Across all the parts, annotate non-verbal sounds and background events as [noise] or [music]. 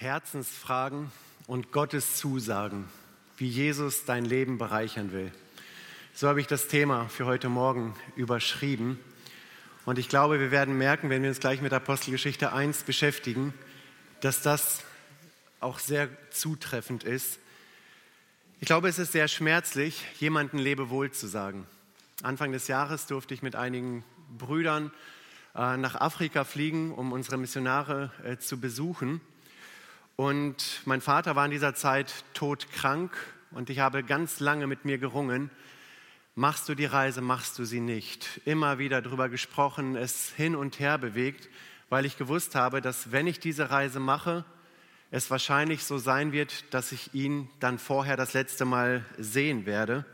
Herzensfragen und Gottes Zusagen, wie Jesus dein Leben bereichern will. So habe ich das Thema für heute Morgen überschrieben. Und ich glaube, wir werden merken, wenn wir uns gleich mit Apostelgeschichte 1 beschäftigen, dass das auch sehr zutreffend ist. Ich glaube, es ist sehr schmerzlich, jemandem Lebewohl zu sagen. Anfang des Jahres durfte ich mit einigen Brüdern äh, nach Afrika fliegen, um unsere Missionare äh, zu besuchen. Und mein Vater war in dieser Zeit todkrank und ich habe ganz lange mit mir gerungen, machst du die Reise, machst du sie nicht. Immer wieder darüber gesprochen, es hin und her bewegt, weil ich gewusst habe, dass wenn ich diese Reise mache, es wahrscheinlich so sein wird, dass ich ihn dann vorher das letzte Mal sehen werde.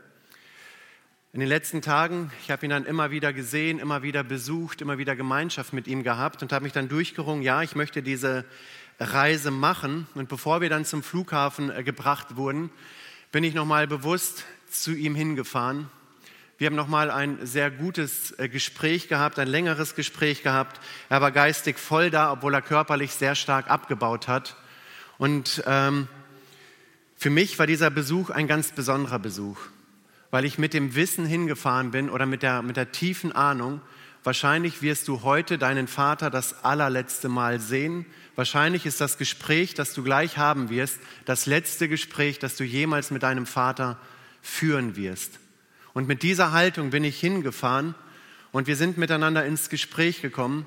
In den letzten Tagen, ich habe ihn dann immer wieder gesehen, immer wieder besucht, immer wieder Gemeinschaft mit ihm gehabt und habe mich dann durchgerungen, ja, ich möchte diese Reise machen. Und bevor wir dann zum Flughafen äh, gebracht wurden, bin ich nochmal bewusst zu ihm hingefahren. Wir haben nochmal ein sehr gutes äh, Gespräch gehabt, ein längeres Gespräch gehabt. Er war geistig voll da, obwohl er körperlich sehr stark abgebaut hat. Und ähm, für mich war dieser Besuch ein ganz besonderer Besuch, weil ich mit dem Wissen hingefahren bin oder mit der, mit der tiefen Ahnung, wahrscheinlich wirst du heute deinen Vater das allerletzte Mal sehen Wahrscheinlich ist das Gespräch, das du gleich haben wirst, das letzte Gespräch, das du jemals mit deinem Vater führen wirst. Und mit dieser Haltung bin ich hingefahren und wir sind miteinander ins Gespräch gekommen.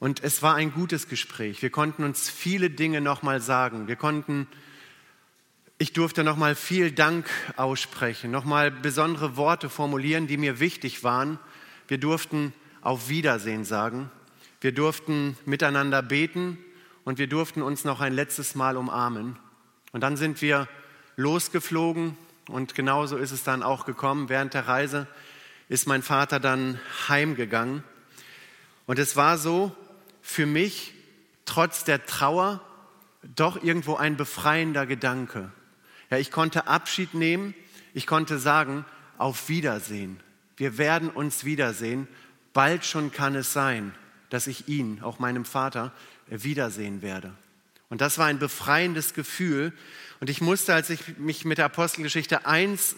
Und es war ein gutes Gespräch. Wir konnten uns viele Dinge nochmal sagen. Wir konnten, ich durfte nochmal viel Dank aussprechen, nochmal besondere Worte formulieren, die mir wichtig waren. Wir durften auf Wiedersehen sagen. Wir durften miteinander beten und wir durften uns noch ein letztes Mal umarmen. Und dann sind wir losgeflogen und genauso ist es dann auch gekommen. Während der Reise ist mein Vater dann heimgegangen. Und es war so für mich, trotz der Trauer, doch irgendwo ein befreiender Gedanke. Ja, ich konnte Abschied nehmen, ich konnte sagen, auf Wiedersehen. Wir werden uns wiedersehen. Bald schon kann es sein, dass ich ihn, auch meinem Vater, wiedersehen werde. Und das war ein befreiendes Gefühl. Und ich musste, als ich mich mit der Apostelgeschichte 1 äh,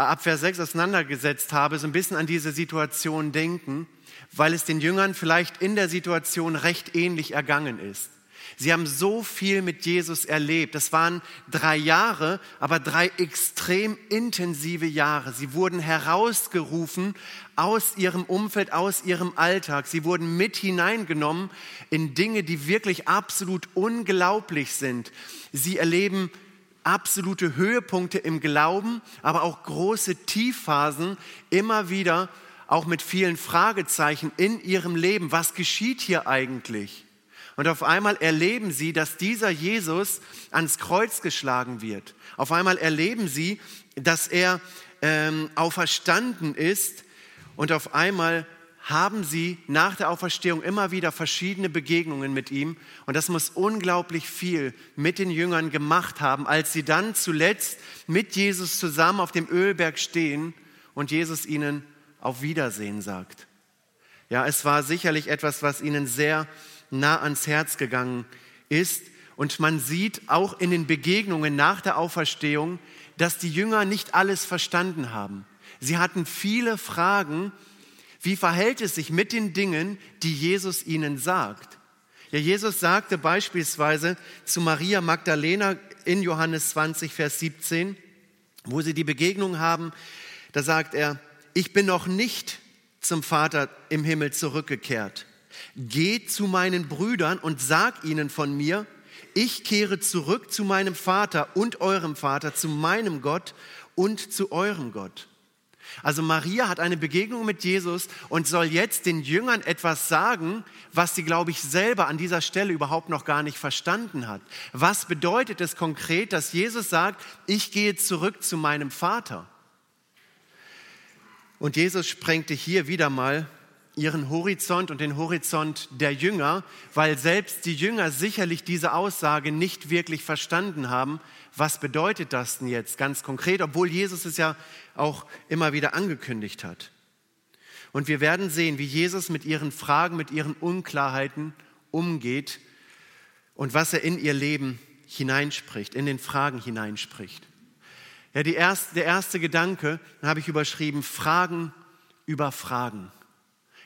ab Vers 6 auseinandergesetzt habe, so ein bisschen an diese Situation denken, weil es den Jüngern vielleicht in der Situation recht ähnlich ergangen ist. Sie haben so viel mit Jesus erlebt. Das waren drei Jahre, aber drei extrem intensive Jahre. Sie wurden herausgerufen aus ihrem Umfeld, aus ihrem Alltag. Sie wurden mit hineingenommen in Dinge, die wirklich absolut unglaublich sind. Sie erleben absolute Höhepunkte im Glauben, aber auch große Tiefphasen immer wieder, auch mit vielen Fragezeichen in ihrem Leben. Was geschieht hier eigentlich? Und auf einmal erleben sie, dass dieser Jesus ans Kreuz geschlagen wird. Auf einmal erleben sie, dass er ähm, auferstanden ist. Und auf einmal haben sie nach der Auferstehung immer wieder verschiedene Begegnungen mit ihm. Und das muss unglaublich viel mit den Jüngern gemacht haben, als sie dann zuletzt mit Jesus zusammen auf dem Ölberg stehen und Jesus ihnen auf Wiedersehen sagt. Ja, es war sicherlich etwas, was ihnen sehr nah ans Herz gegangen ist. Und man sieht auch in den Begegnungen nach der Auferstehung, dass die Jünger nicht alles verstanden haben. Sie hatten viele Fragen, wie verhält es sich mit den Dingen, die Jesus ihnen sagt. Ja, Jesus sagte beispielsweise zu Maria Magdalena in Johannes 20, Vers 17, wo sie die Begegnung haben, da sagt er, ich bin noch nicht zum Vater im Himmel zurückgekehrt. Geht zu meinen Brüdern und sag ihnen von mir, ich kehre zurück zu meinem Vater und eurem Vater, zu meinem Gott und zu eurem Gott. Also Maria hat eine Begegnung mit Jesus und soll jetzt den Jüngern etwas sagen, was sie, glaube ich, selber an dieser Stelle überhaupt noch gar nicht verstanden hat. Was bedeutet es konkret, dass Jesus sagt, ich gehe zurück zu meinem Vater? Und Jesus sprengte hier wieder mal ihren Horizont und den Horizont der Jünger, weil selbst die Jünger sicherlich diese Aussage nicht wirklich verstanden haben. Was bedeutet das denn jetzt ganz konkret, obwohl Jesus es ja auch immer wieder angekündigt hat? Und wir werden sehen, wie Jesus mit ihren Fragen, mit ihren Unklarheiten umgeht und was er in ihr Leben hineinspricht, in den Fragen hineinspricht. Ja, erste, der erste Gedanke, habe ich überschrieben, Fragen über Fragen.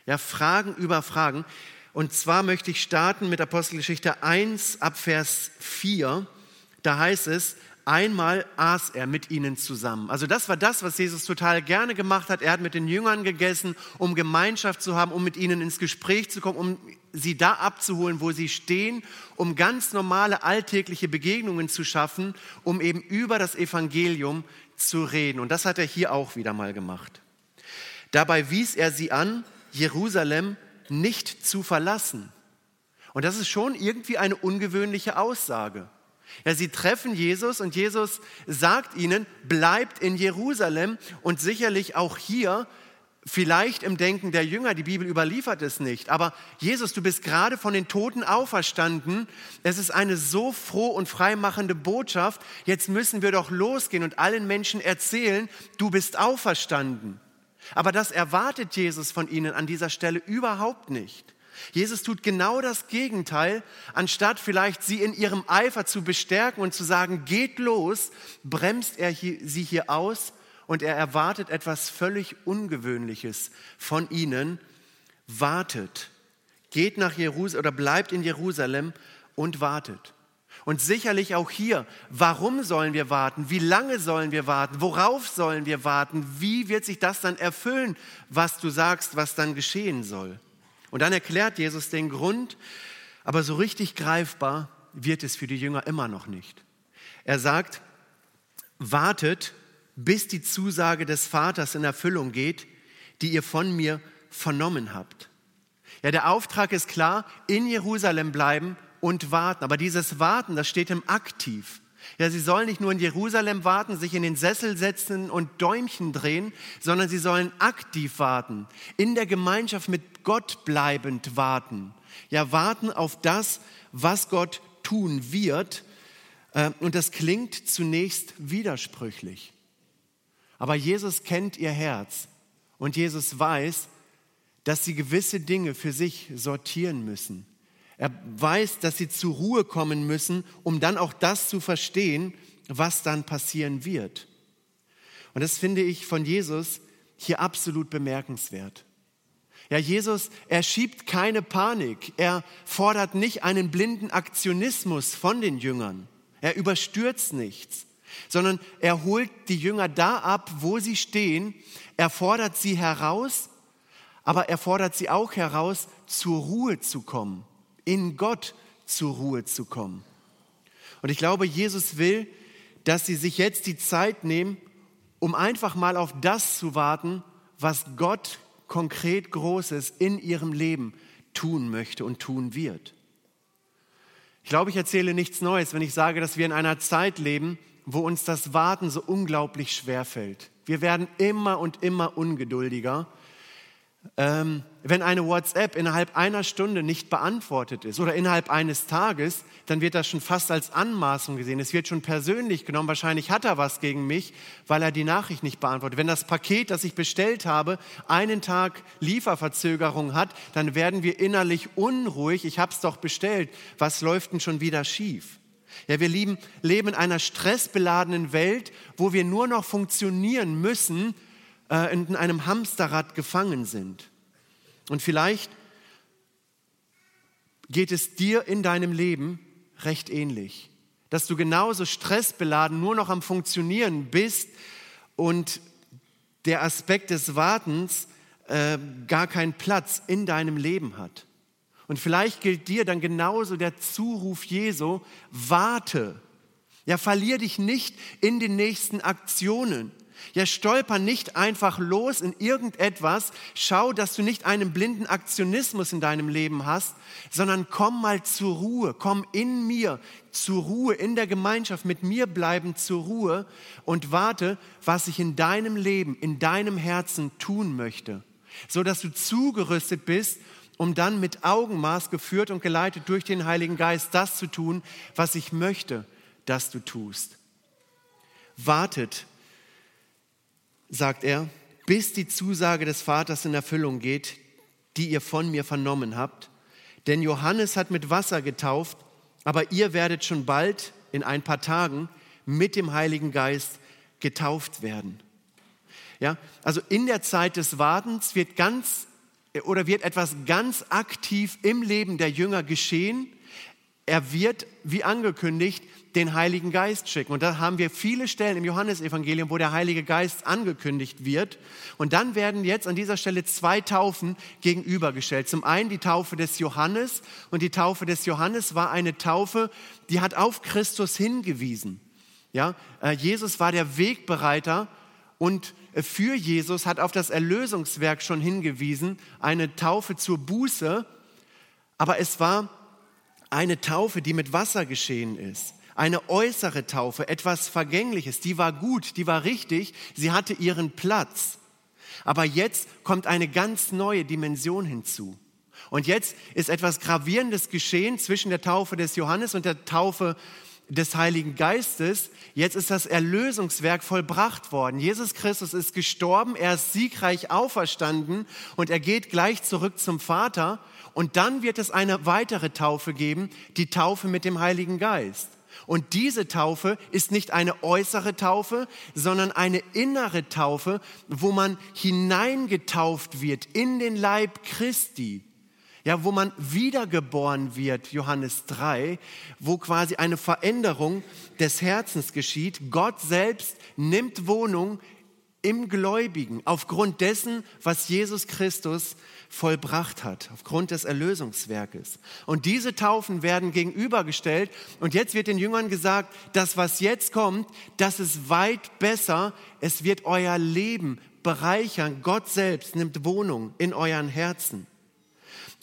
Ja, Fragen über Fragen. Und zwar möchte ich starten mit Apostelgeschichte 1 ab Vers 4. Da heißt es, einmal aß er mit ihnen zusammen. Also das war das, was Jesus total gerne gemacht hat. Er hat mit den Jüngern gegessen, um Gemeinschaft zu haben, um mit ihnen ins Gespräch zu kommen, um sie da abzuholen, wo sie stehen, um ganz normale alltägliche Begegnungen zu schaffen, um eben über das Evangelium zu reden. Und das hat er hier auch wieder mal gemacht. Dabei wies er sie an, Jerusalem nicht zu verlassen. Und das ist schon irgendwie eine ungewöhnliche Aussage. Ja, sie treffen Jesus und Jesus sagt ihnen, bleibt in Jerusalem und sicherlich auch hier, vielleicht im Denken der Jünger, die Bibel überliefert es nicht, aber Jesus, du bist gerade von den Toten auferstanden. Es ist eine so froh und freimachende Botschaft. Jetzt müssen wir doch losgehen und allen Menschen erzählen, du bist auferstanden. Aber das erwartet Jesus von ihnen an dieser Stelle überhaupt nicht. Jesus tut genau das Gegenteil, anstatt vielleicht sie in ihrem Eifer zu bestärken und zu sagen, geht los, bremst er sie hier aus und er erwartet etwas völlig Ungewöhnliches von ihnen. Wartet, geht nach Jerusalem oder bleibt in Jerusalem und wartet. Und sicherlich auch hier, warum sollen wir warten? Wie lange sollen wir warten? Worauf sollen wir warten? Wie wird sich das dann erfüllen, was du sagst, was dann geschehen soll? Und dann erklärt Jesus den Grund, aber so richtig greifbar wird es für die Jünger immer noch nicht. Er sagt, wartet, bis die Zusage des Vaters in Erfüllung geht, die ihr von mir vernommen habt. Ja, der Auftrag ist klar, in Jerusalem bleiben und warten. Aber dieses Warten, das steht im Aktiv. Ja, sie sollen nicht nur in Jerusalem warten, sich in den Sessel setzen und Däumchen drehen, sondern sie sollen aktiv warten, in der Gemeinschaft mit Gott bleibend warten. Ja, warten auf das, was Gott tun wird. Äh, und das klingt zunächst widersprüchlich. Aber Jesus kennt ihr Herz und Jesus weiß, dass sie gewisse Dinge für sich sortieren müssen. Er weiß, dass sie zur Ruhe kommen müssen, um dann auch das zu verstehen, was dann passieren wird. Und das finde ich von Jesus hier absolut bemerkenswert. Ja, Jesus, er schiebt keine Panik. Er fordert nicht einen blinden Aktionismus von den Jüngern. Er überstürzt nichts, sondern er holt die Jünger da ab, wo sie stehen. Er fordert sie heraus, aber er fordert sie auch heraus, zur Ruhe zu kommen in Gott zur Ruhe zu kommen. Und ich glaube, Jesus will, dass sie sich jetzt die Zeit nehmen, um einfach mal auf das zu warten, was Gott konkret Großes in ihrem Leben tun möchte und tun wird. Ich glaube, ich erzähle nichts Neues, wenn ich sage, dass wir in einer Zeit leben, wo uns das Warten so unglaublich schwer fällt. Wir werden immer und immer ungeduldiger ähm, wenn eine WhatsApp innerhalb einer Stunde nicht beantwortet ist oder innerhalb eines Tages, dann wird das schon fast als Anmaßung gesehen. Es wird schon persönlich genommen. Wahrscheinlich hat er was gegen mich, weil er die Nachricht nicht beantwortet. Wenn das Paket, das ich bestellt habe, einen Tag Lieferverzögerung hat, dann werden wir innerlich unruhig. Ich habe es doch bestellt. Was läuft denn schon wieder schief? Ja, wir leben, leben in einer stressbeladenen Welt, wo wir nur noch funktionieren müssen, äh, in einem Hamsterrad gefangen sind. Und vielleicht geht es dir in deinem Leben recht ähnlich, dass du genauso stressbeladen nur noch am Funktionieren bist und der Aspekt des Wartens äh, gar keinen Platz in deinem Leben hat. Und vielleicht gilt dir dann genauso der Zuruf Jesu, warte. Ja, verlier dich nicht in den nächsten Aktionen. Ja, stolper nicht einfach los in irgendetwas. Schau, dass du nicht einen blinden Aktionismus in deinem Leben hast, sondern komm mal zur Ruhe. Komm in mir zur Ruhe, in der Gemeinschaft mit mir bleiben zur Ruhe und warte, was ich in deinem Leben, in deinem Herzen tun möchte, so dass du zugerüstet bist, um dann mit Augenmaß geführt und geleitet durch den Heiligen Geist das zu tun, was ich möchte, dass du tust. Wartet sagt er, bis die Zusage des Vaters in Erfüllung geht, die ihr von mir vernommen habt. Denn Johannes hat mit Wasser getauft, aber ihr werdet schon bald, in ein paar Tagen, mit dem Heiligen Geist getauft werden. Ja, also in der Zeit des Wartens wird ganz oder wird etwas ganz aktiv im Leben der Jünger geschehen. Er wird, wie angekündigt, den Heiligen Geist schicken. Und da haben wir viele Stellen im Johannesevangelium, wo der Heilige Geist angekündigt wird. Und dann werden jetzt an dieser Stelle zwei Taufen gegenübergestellt. Zum einen die Taufe des Johannes. Und die Taufe des Johannes war eine Taufe, die hat auf Christus hingewiesen. Ja, äh, Jesus war der Wegbereiter und äh, für Jesus hat auf das Erlösungswerk schon hingewiesen, eine Taufe zur Buße. Aber es war eine Taufe, die mit Wasser geschehen ist eine äußere Taufe, etwas Vergängliches, die war gut, die war richtig, sie hatte ihren Platz. Aber jetzt kommt eine ganz neue Dimension hinzu. Und jetzt ist etwas Gravierendes geschehen zwischen der Taufe des Johannes und der Taufe des Heiligen Geistes. Jetzt ist das Erlösungswerk vollbracht worden. Jesus Christus ist gestorben, er ist siegreich auferstanden und er geht gleich zurück zum Vater. Und dann wird es eine weitere Taufe geben, die Taufe mit dem Heiligen Geist. Und diese Taufe ist nicht eine äußere Taufe, sondern eine innere Taufe, wo man hineingetauft wird in den Leib Christi. Ja, wo man wiedergeboren wird, Johannes 3, wo quasi eine Veränderung des Herzens geschieht. Gott selbst nimmt Wohnung im Gläubigen aufgrund dessen, was Jesus Christus vollbracht hat, aufgrund des Erlösungswerkes. Und diese Taufen werden gegenübergestellt. Und jetzt wird den Jüngern gesagt, das, was jetzt kommt, das ist weit besser. Es wird euer Leben bereichern. Gott selbst nimmt Wohnung in euren Herzen.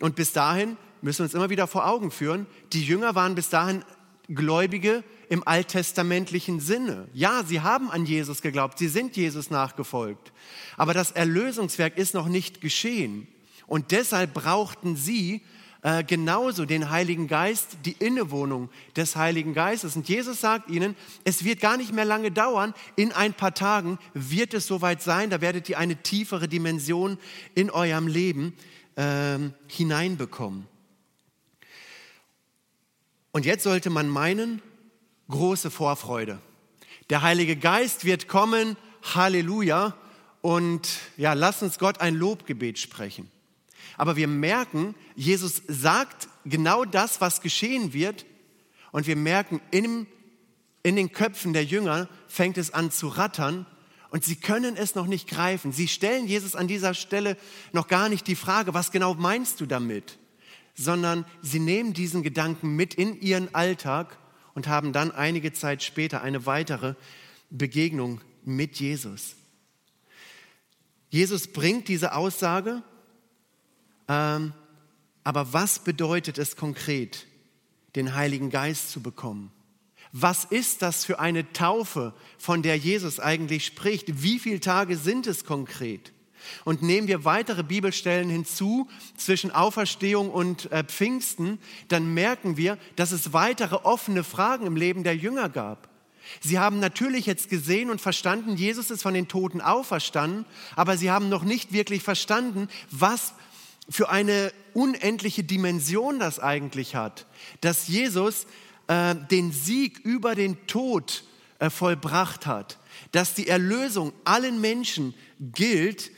Und bis dahin müssen wir uns immer wieder vor Augen führen, die Jünger waren bis dahin Gläubige im alttestamentlichen Sinne. Ja, sie haben an Jesus geglaubt, sie sind Jesus nachgefolgt. Aber das Erlösungswerk ist noch nicht geschehen. Und deshalb brauchten sie äh, genauso den Heiligen Geist, die Innewohnung des Heiligen Geistes. Und Jesus sagt ihnen, es wird gar nicht mehr lange dauern, in ein paar Tagen wird es soweit sein, da werdet ihr eine tiefere Dimension in eurem Leben äh, hineinbekommen. Und jetzt sollte man meinen, große Vorfreude. Der Heilige Geist wird kommen, Halleluja, und ja, lass uns Gott ein Lobgebet sprechen. Aber wir merken, Jesus sagt genau das, was geschehen wird. Und wir merken, in, in den Köpfen der Jünger fängt es an zu rattern und sie können es noch nicht greifen. Sie stellen Jesus an dieser Stelle noch gar nicht die Frage, was genau meinst du damit? Sondern sie nehmen diesen Gedanken mit in ihren Alltag und haben dann einige Zeit später eine weitere Begegnung mit Jesus. Jesus bringt diese Aussage ähm, aber was bedeutet es konkret, den Heiligen Geist zu bekommen? Was ist das für eine Taufe, von der Jesus eigentlich spricht? Wie viele Tage sind es konkret? Und nehmen wir weitere Bibelstellen hinzu zwischen Auferstehung und äh, Pfingsten, dann merken wir, dass es weitere offene Fragen im Leben der Jünger gab. Sie haben natürlich jetzt gesehen und verstanden, Jesus ist von den Toten auferstanden, aber sie haben noch nicht wirklich verstanden, was für eine unendliche Dimension das eigentlich hat, dass Jesus äh, den Sieg über den Tod äh, vollbracht hat, dass die Erlösung allen Menschen gilt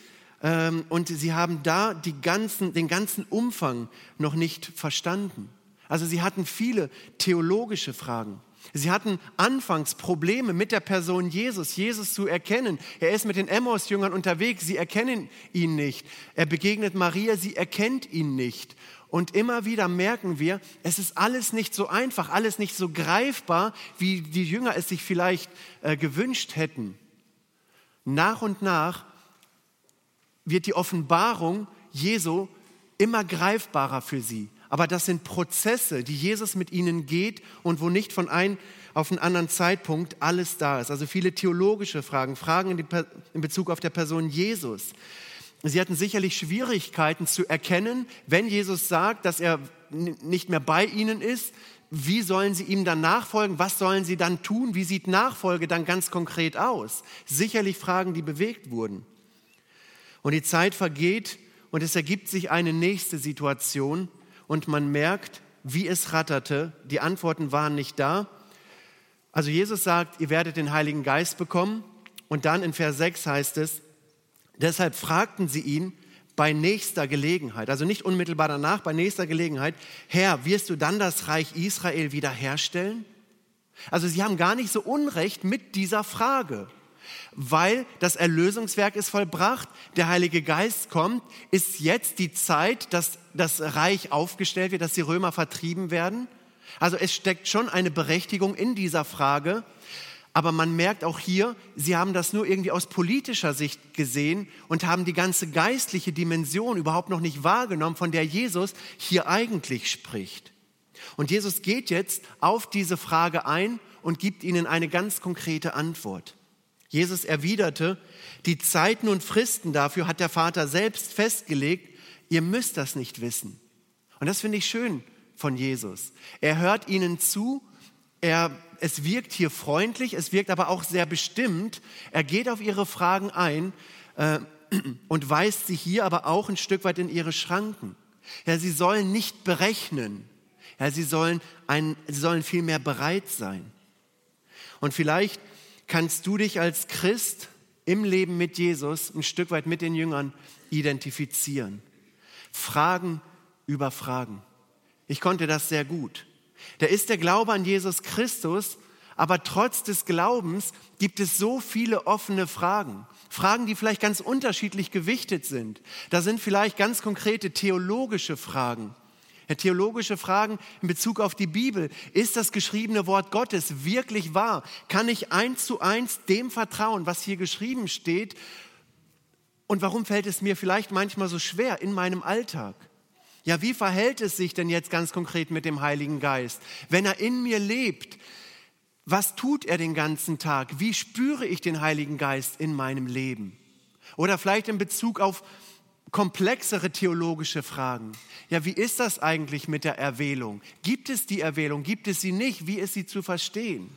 ähm, und sie haben da die ganzen, den ganzen Umfang noch nicht verstanden. Also sie hatten viele theologische Fragen. Sie hatten anfangs Probleme mit der Person Jesus, Jesus zu erkennen. Er ist mit den Emmaus-Jüngern unterwegs, sie erkennen ihn nicht. Er begegnet Maria, sie erkennt ihn nicht. Und immer wieder merken wir, es ist alles nicht so einfach, alles nicht so greifbar, wie die Jünger es sich vielleicht äh, gewünscht hätten. Nach und nach wird die Offenbarung Jesu immer greifbarer für sie. Aber das sind Prozesse, die Jesus mit ihnen geht und wo nicht von einem auf einen anderen Zeitpunkt alles da ist. Also viele theologische Fragen, Fragen in, Bezug auf der Person Jesus. Sie hatten sicherlich Schwierigkeiten zu erkennen, wenn Jesus sagt, dass er nicht mehr bei ihnen ist, wie sollen sie ihm dann nachfolgen? Was sollen sie dann tun? Wie sieht Nachfolge dann ganz konkret aus? Sicherlich Fragen, die bewegt wurden. Und die Zeit vergeht und es ergibt sich eine nächste Situation, und man merkt, wie es ratterte. Die Antworten waren nicht da. Also Jesus sagt, ihr werdet den Heiligen Geist bekommen. Und dann in Vers 6 heißt es, deshalb fragten sie ihn bei nächster Gelegenheit, also nicht unmittelbar danach, bei nächster Gelegenheit, Herr, wirst du dann das Reich Israel wiederherstellen? Also sie haben gar nicht so Unrecht mit dieser Frage, weil das Erlösungswerk ist vollbracht, der Heilige Geist kommt, ist jetzt die Zeit, dass das Reich aufgestellt wird, dass die Römer vertrieben werden. Also es steckt schon eine Berechtigung in dieser Frage, aber man merkt auch hier, sie haben das nur irgendwie aus politischer Sicht gesehen und haben die ganze geistliche Dimension überhaupt noch nicht wahrgenommen, von der Jesus hier eigentlich spricht. Und Jesus geht jetzt auf diese Frage ein und gibt ihnen eine ganz konkrete Antwort. Jesus erwiderte, die Zeiten und Fristen dafür hat der Vater selbst festgelegt, ihr müsst das nicht wissen. Und das finde ich schön von Jesus. Er hört ihnen zu, er, es wirkt hier freundlich, es wirkt aber auch sehr bestimmt. Er geht auf ihre Fragen ein äh, [clears throat] und weist sie hier aber auch ein Stück weit in ihre Schranken. Ja, sie sollen nicht berechnen, ja, sie, sollen ein, sie sollen vielmehr bereit sein. Und vielleicht kannst du dich als Christ im Leben mit Jesus ein Stück weit mit den Jüngern identifizieren. Fragen über Fragen. Ich konnte das sehr gut. Da ist der Glaube an Jesus Christus, aber trotz des Glaubens gibt es so viele offene Fragen. Fragen, die vielleicht ganz unterschiedlich gewichtet sind. Da sind vielleicht ganz konkrete theologische Fragen theologische Fragen in Bezug auf die Bibel. Ist das geschriebene Wort Gottes wirklich wahr? Kann ich eins zu eins dem vertrauen, was hier geschrieben steht? Und warum fällt es mir vielleicht manchmal so schwer in meinem Alltag? Ja, wie verhält es sich denn jetzt ganz konkret mit dem Heiligen Geist? Wenn er in mir lebt, was tut er den ganzen Tag? Wie spüre ich den Heiligen Geist in meinem Leben? Oder vielleicht in Bezug auf komplexere theologische Fragen. Ja, wie ist das eigentlich mit der Erwählung? Gibt es die Erwählung? Gibt es sie nicht? Wie ist sie zu verstehen?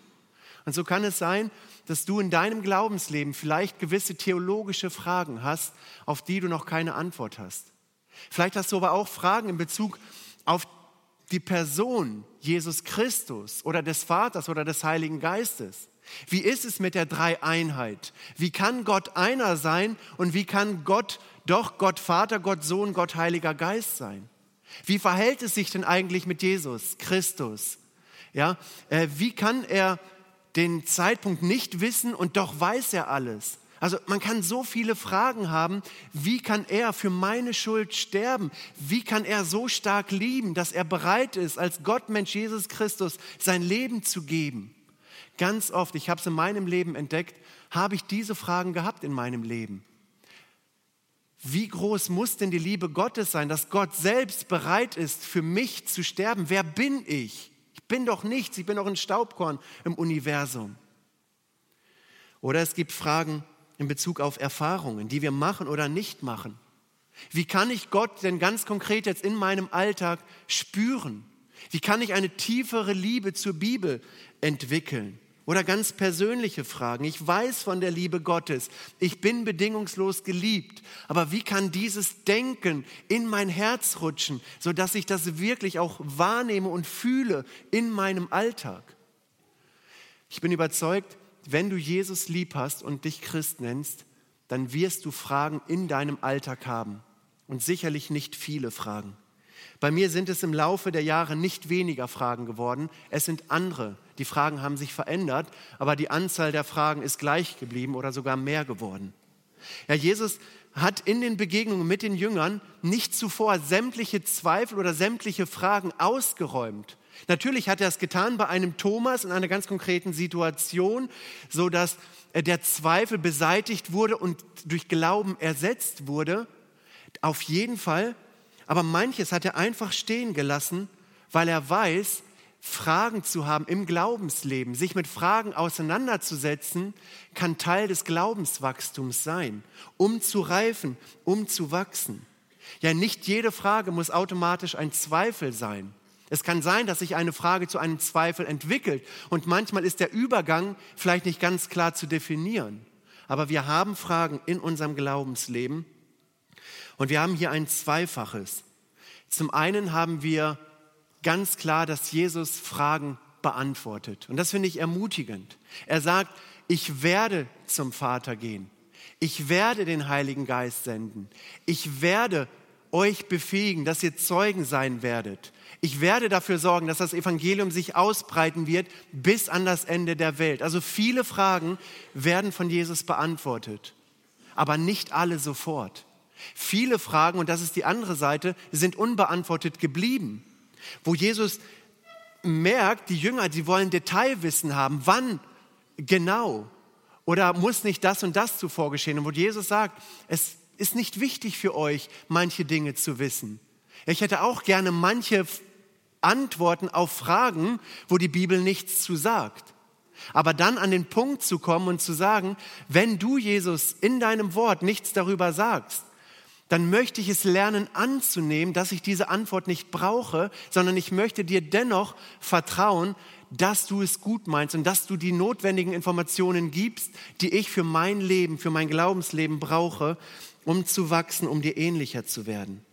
Und so kann es sein, dass du in deinem Glaubensleben vielleicht gewisse theologische Fragen hast, auf die du noch keine Antwort hast. Vielleicht hast du aber auch Fragen in Bezug auf die Person Jesus Christus oder des Vaters oder des Heiligen Geistes. Wie ist es mit der Dreieinheit? Wie kann Gott einer sein und wie kann Gott doch Gott Vater, Gott Sohn, Gott Heiliger Geist sein. Wie verhält es sich denn eigentlich mit Jesus Christus? Ja, äh, wie kann er den Zeitpunkt nicht wissen und doch weiß er alles? Also man kann so viele Fragen haben. Wie kann er für meine Schuld sterben? Wie kann er so stark lieben, dass er bereit ist, als Gott Mensch Jesus Christus sein Leben zu geben? Ganz oft, ich habe es in meinem Leben entdeckt, habe ich diese Fragen gehabt in meinem Leben. Wie groß muss denn die Liebe Gottes sein, dass Gott selbst bereit ist, für mich zu sterben? Wer bin ich? Ich bin doch nichts, ich bin doch ein Staubkorn im Universum. Oder es gibt Fragen in Bezug auf Erfahrungen, die wir machen oder nicht machen. Wie kann ich Gott denn ganz konkret jetzt in meinem Alltag spüren? Wie kann ich eine tiefere Liebe zur Bibel entwickeln? Oder ganz persönliche Fragen. Ich weiß von der Liebe Gottes. Ich bin bedingungslos geliebt. Aber wie kann dieses Denken in mein Herz rutschen, sodass ich das wirklich auch wahrnehme und fühle in meinem Alltag? Ich bin überzeugt, wenn du Jesus lieb hast und dich Christ nennst, dann wirst du Fragen in deinem Alltag haben. Und sicherlich nicht viele Fragen. Bei mir sind es im Laufe der Jahre nicht weniger Fragen geworden, es sind andere. Die Fragen haben sich verändert, aber die Anzahl der Fragen ist gleich geblieben oder sogar mehr geworden. Ja, Jesus hat in den Begegnungen mit den Jüngern nicht zuvor sämtliche Zweifel oder sämtliche Fragen ausgeräumt. Natürlich hat er es getan bei einem Thomas in einer ganz konkreten Situation, so dass äh, der Zweifel beseitigt wurde und durch Glauben ersetzt wurde. Auf jeden Fall aber manches hat er einfach stehen gelassen, weil er weiß, Fragen zu haben im Glaubensleben, sich mit Fragen auseinanderzusetzen, kann Teil des Glaubenswachstums sein, um zu reifen, um zu wachsen. Ja, nicht jede Frage muss automatisch ein Zweifel sein. Es kann sein, dass sich eine Frage zu einem Zweifel entwickelt und manchmal ist der Übergang vielleicht nicht ganz klar zu definieren. Aber wir haben Fragen in unserem Glaubensleben und wir haben hier ein Zweifaches. Zum einen haben wir ganz klar, dass Jesus Fragen beantwortet. Und das finde ich ermutigend. Er sagt, ich werde zum Vater gehen. Ich werde den Heiligen Geist senden. Ich werde euch befähigen, dass ihr Zeugen sein werdet. Ich werde dafür sorgen, dass das Evangelium sich ausbreiten wird bis an das Ende der Welt. Also viele Fragen werden von Jesus beantwortet, aber nicht alle sofort. Viele Fragen, und das ist die andere Seite, sind unbeantwortet geblieben, wo Jesus merkt, die Jünger, die wollen Detailwissen haben, wann genau oder muss nicht das und das zuvor geschehen. Und wo Jesus sagt, es ist nicht wichtig für euch, manche Dinge zu wissen. Ich hätte auch gerne manche Antworten auf Fragen, wo die Bibel nichts zu sagt. Aber dann an den Punkt zu kommen und zu sagen, wenn du, Jesus, in deinem Wort nichts darüber sagst, dann möchte ich es lernen anzunehmen, dass ich diese Antwort nicht brauche, sondern ich möchte dir dennoch vertrauen, dass du es gut meinst und dass du die notwendigen Informationen gibst, die ich für mein Leben, für mein Glaubensleben brauche, um zu wachsen, um dir ähnlicher zu werden.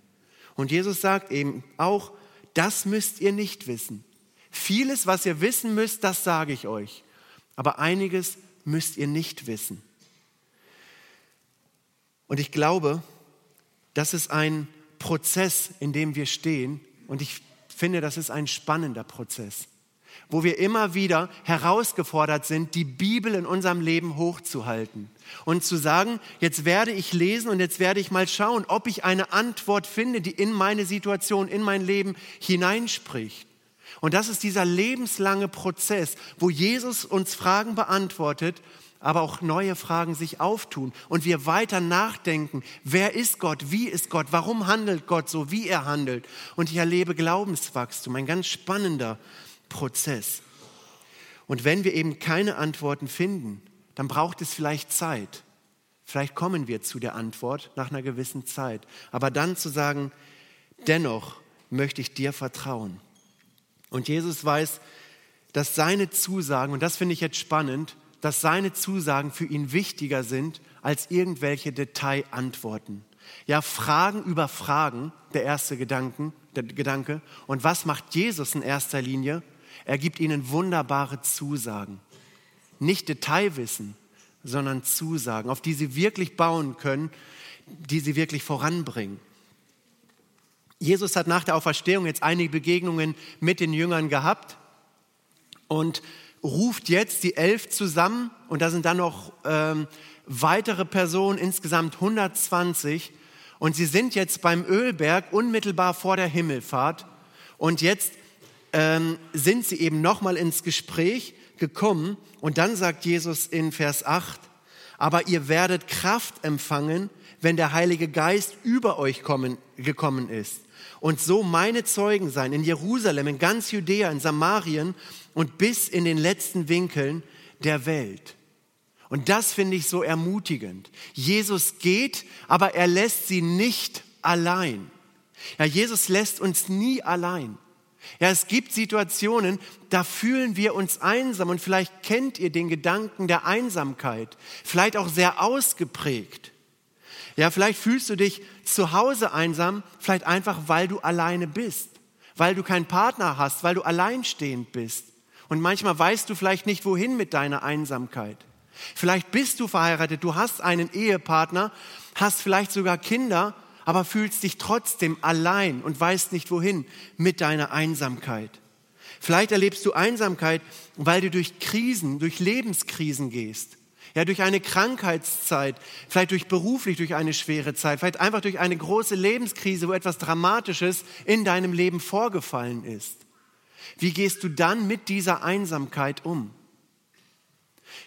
Und Jesus sagt eben auch, das müsst ihr nicht wissen. Vieles, was ihr wissen müsst, das sage ich euch. Aber einiges müsst ihr nicht wissen. Und ich glaube, das ist ein Prozess, in dem wir stehen. Und ich finde, das ist ein spannender Prozess wo wir immer wieder herausgefordert sind, die Bibel in unserem Leben hochzuhalten und zu sagen, jetzt werde ich lesen und jetzt werde ich mal schauen, ob ich eine Antwort finde, die in meine Situation, in mein Leben hineinspricht. Und das ist dieser lebenslange Prozess, wo Jesus uns Fragen beantwortet, aber auch neue Fragen sich auftun und wir weiter nachdenken, wer ist Gott, wie ist Gott, warum handelt Gott so, wie er handelt. Und ich erlebe Glaubenswachstum, ein ganz spannender Prozess. Und wenn wir eben keine Antworten finden, dann braucht es vielleicht Zeit. Vielleicht kommen wir zu der Antwort nach einer gewissen Zeit. Aber dann zu sagen, dennoch möchte ich dir vertrauen. Und Jesus weiß, dass seine Zusagen, und das finde ich jetzt spannend, dass seine Zusagen für ihn wichtiger sind als irgendwelche Detailantworten. Ja, Fragen über Fragen, der erste Gedanken, der Gedanke. Und was macht Jesus in erster Linie? Er gibt ihnen wunderbare Zusagen. Nicht Detailwissen, sondern Zusagen, auf die sie wirklich bauen können, die sie wirklich voranbringen. Jesus hat nach der Auferstehung jetzt einige Begegnungen mit den Jüngern gehabt und ruft jetzt die elf zusammen und da sind dann noch ähm, weitere Personen, insgesamt 120 und sie sind jetzt beim Ölberg unmittelbar vor der Himmelfahrt. Und jetzt ähm, sind sie eben nochmal ins Gespräch gekommen. Und dann sagt Jesus in Vers 8, aber ihr werdet Kraft empfangen, wenn der Heilige Geist über euch kommen, gekommen ist. Und so meine Zeugen sein in Jerusalem, in ganz Judäa, in Samarien und bis in den letzten Winkeln der Welt. Und das finde ich so ermutigend. Jesus geht, aber er lässt sie nicht allein. Ja, Jesus lässt uns nie allein. Ja, es gibt Situationen, da fühlen wir uns einsam und vielleicht kennt ihr den Gedanken der Einsamkeit, vielleicht auch sehr ausgeprägt. Ja, vielleicht fühlst du dich zu Hause einsam, vielleicht einfach, weil du alleine bist, weil du keinen Partner hast, weil du alleinstehend bist. Und manchmal weißt du vielleicht nicht, wohin mit deiner Einsamkeit. Vielleicht bist du verheiratet, du hast einen Ehepartner, hast vielleicht sogar Kinder aber fühlst dich trotzdem allein und weißt nicht wohin mit deiner Einsamkeit. Vielleicht erlebst du Einsamkeit, weil du durch Krisen, durch Lebenskrisen gehst. Ja, durch eine Krankheitszeit, vielleicht durch beruflich durch eine schwere Zeit, vielleicht einfach durch eine große Lebenskrise, wo etwas Dramatisches in deinem Leben vorgefallen ist. Wie gehst du dann mit dieser Einsamkeit um?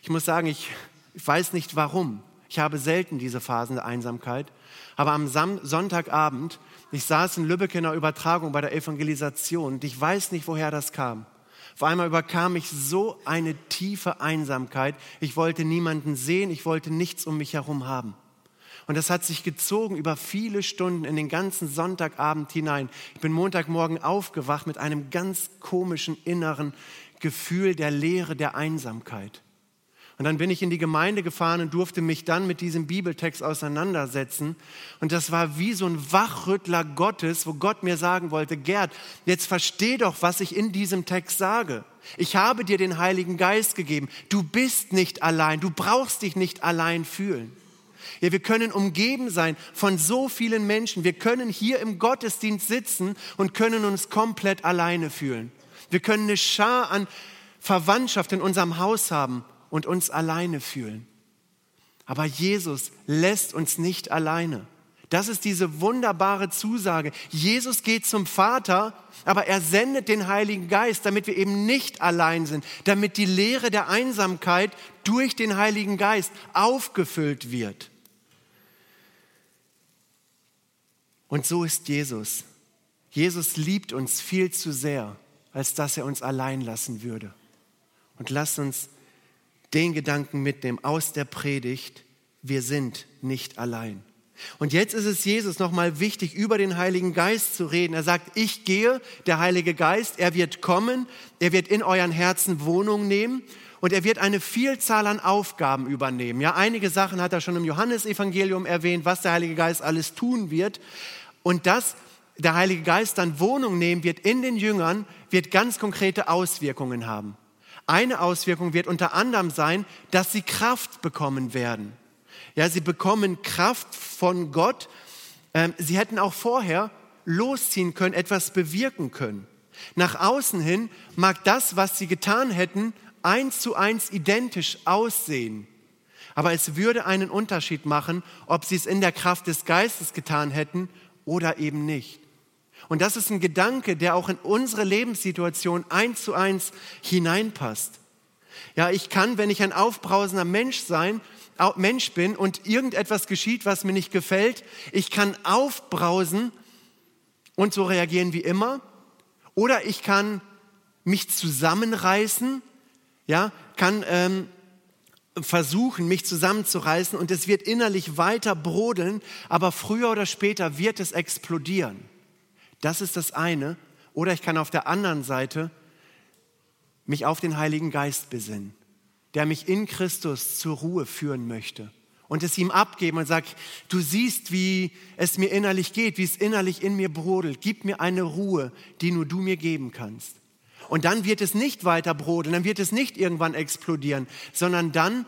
Ich muss sagen, ich, ich weiß nicht warum. Ich habe selten diese Phasen der Einsamkeit. Aber am Sam Sonntagabend, ich saß in Lübeck in der Übertragung bei der Evangelisation und ich weiß nicht, woher das kam. Auf einmal überkam mich so eine tiefe Einsamkeit. Ich wollte niemanden sehen, ich wollte nichts um mich herum haben. Und das hat sich gezogen über viele Stunden in den ganzen Sonntagabend hinein. Ich bin Montagmorgen aufgewacht mit einem ganz komischen inneren Gefühl der Leere, der Einsamkeit. Und dann bin ich in die Gemeinde gefahren und durfte mich dann mit diesem Bibeltext auseinandersetzen. Und das war wie so ein Wachrüttler Gottes, wo Gott mir sagen wollte, Gerd, jetzt versteh doch, was ich in diesem Text sage. Ich habe dir den Heiligen Geist gegeben. Du bist nicht allein. Du brauchst dich nicht allein fühlen. Ja, wir können umgeben sein von so vielen Menschen. Wir können hier im Gottesdienst sitzen und können uns komplett alleine fühlen. Wir können eine Schar an Verwandtschaft in unserem Haus haben und uns alleine fühlen. Aber Jesus lässt uns nicht alleine. Das ist diese wunderbare Zusage. Jesus geht zum Vater, aber er sendet den Heiligen Geist, damit wir eben nicht allein sind, damit die Lehre der Einsamkeit durch den Heiligen Geist aufgefüllt wird. Und so ist Jesus. Jesus liebt uns viel zu sehr, als dass er uns allein lassen würde. Und lasst uns den Gedanken mitnehmen aus der Predigt, wir sind nicht allein. Und jetzt ist es Jesus nochmal wichtig, über den Heiligen Geist zu reden. Er sagt, ich gehe, der Heilige Geist, er wird kommen, er wird in euren Herzen Wohnung nehmen und er wird eine Vielzahl an Aufgaben übernehmen. Ja, einige Sachen hat er schon im Johannesevangelium erwähnt, was der Heilige Geist alles tun wird. Und dass der Heilige Geist dann Wohnung nehmen wird in den Jüngern, wird ganz konkrete Auswirkungen haben. Eine Auswirkung wird unter anderem sein, dass sie Kraft bekommen werden. Ja, sie bekommen Kraft von Gott. Ähm, sie hätten auch vorher losziehen können, etwas bewirken können. Nach außen hin mag das, was sie getan hätten, eins zu eins identisch aussehen. Aber es würde einen Unterschied machen, ob sie es in der Kraft des Geistes getan hätten oder eben nicht. Und das ist ein Gedanke, der auch in unsere Lebenssituation eins zu eins hineinpasst. Ja, ich kann, wenn ich ein aufbrausender Mensch sein, Mensch bin und irgendetwas geschieht, was mir nicht gefällt, ich kann aufbrausen und so reagieren wie immer. Oder ich kann mich zusammenreißen, ja, kann ähm, versuchen, mich zusammenzureißen und es wird innerlich weiter brodeln, aber früher oder später wird es explodieren. Das ist das eine. Oder ich kann auf der anderen Seite mich auf den Heiligen Geist besinnen, der mich in Christus zur Ruhe führen möchte und es ihm abgeben und sagt, du siehst, wie es mir innerlich geht, wie es innerlich in mir brodelt. Gib mir eine Ruhe, die nur du mir geben kannst. Und dann wird es nicht weiter brodeln, dann wird es nicht irgendwann explodieren, sondern dann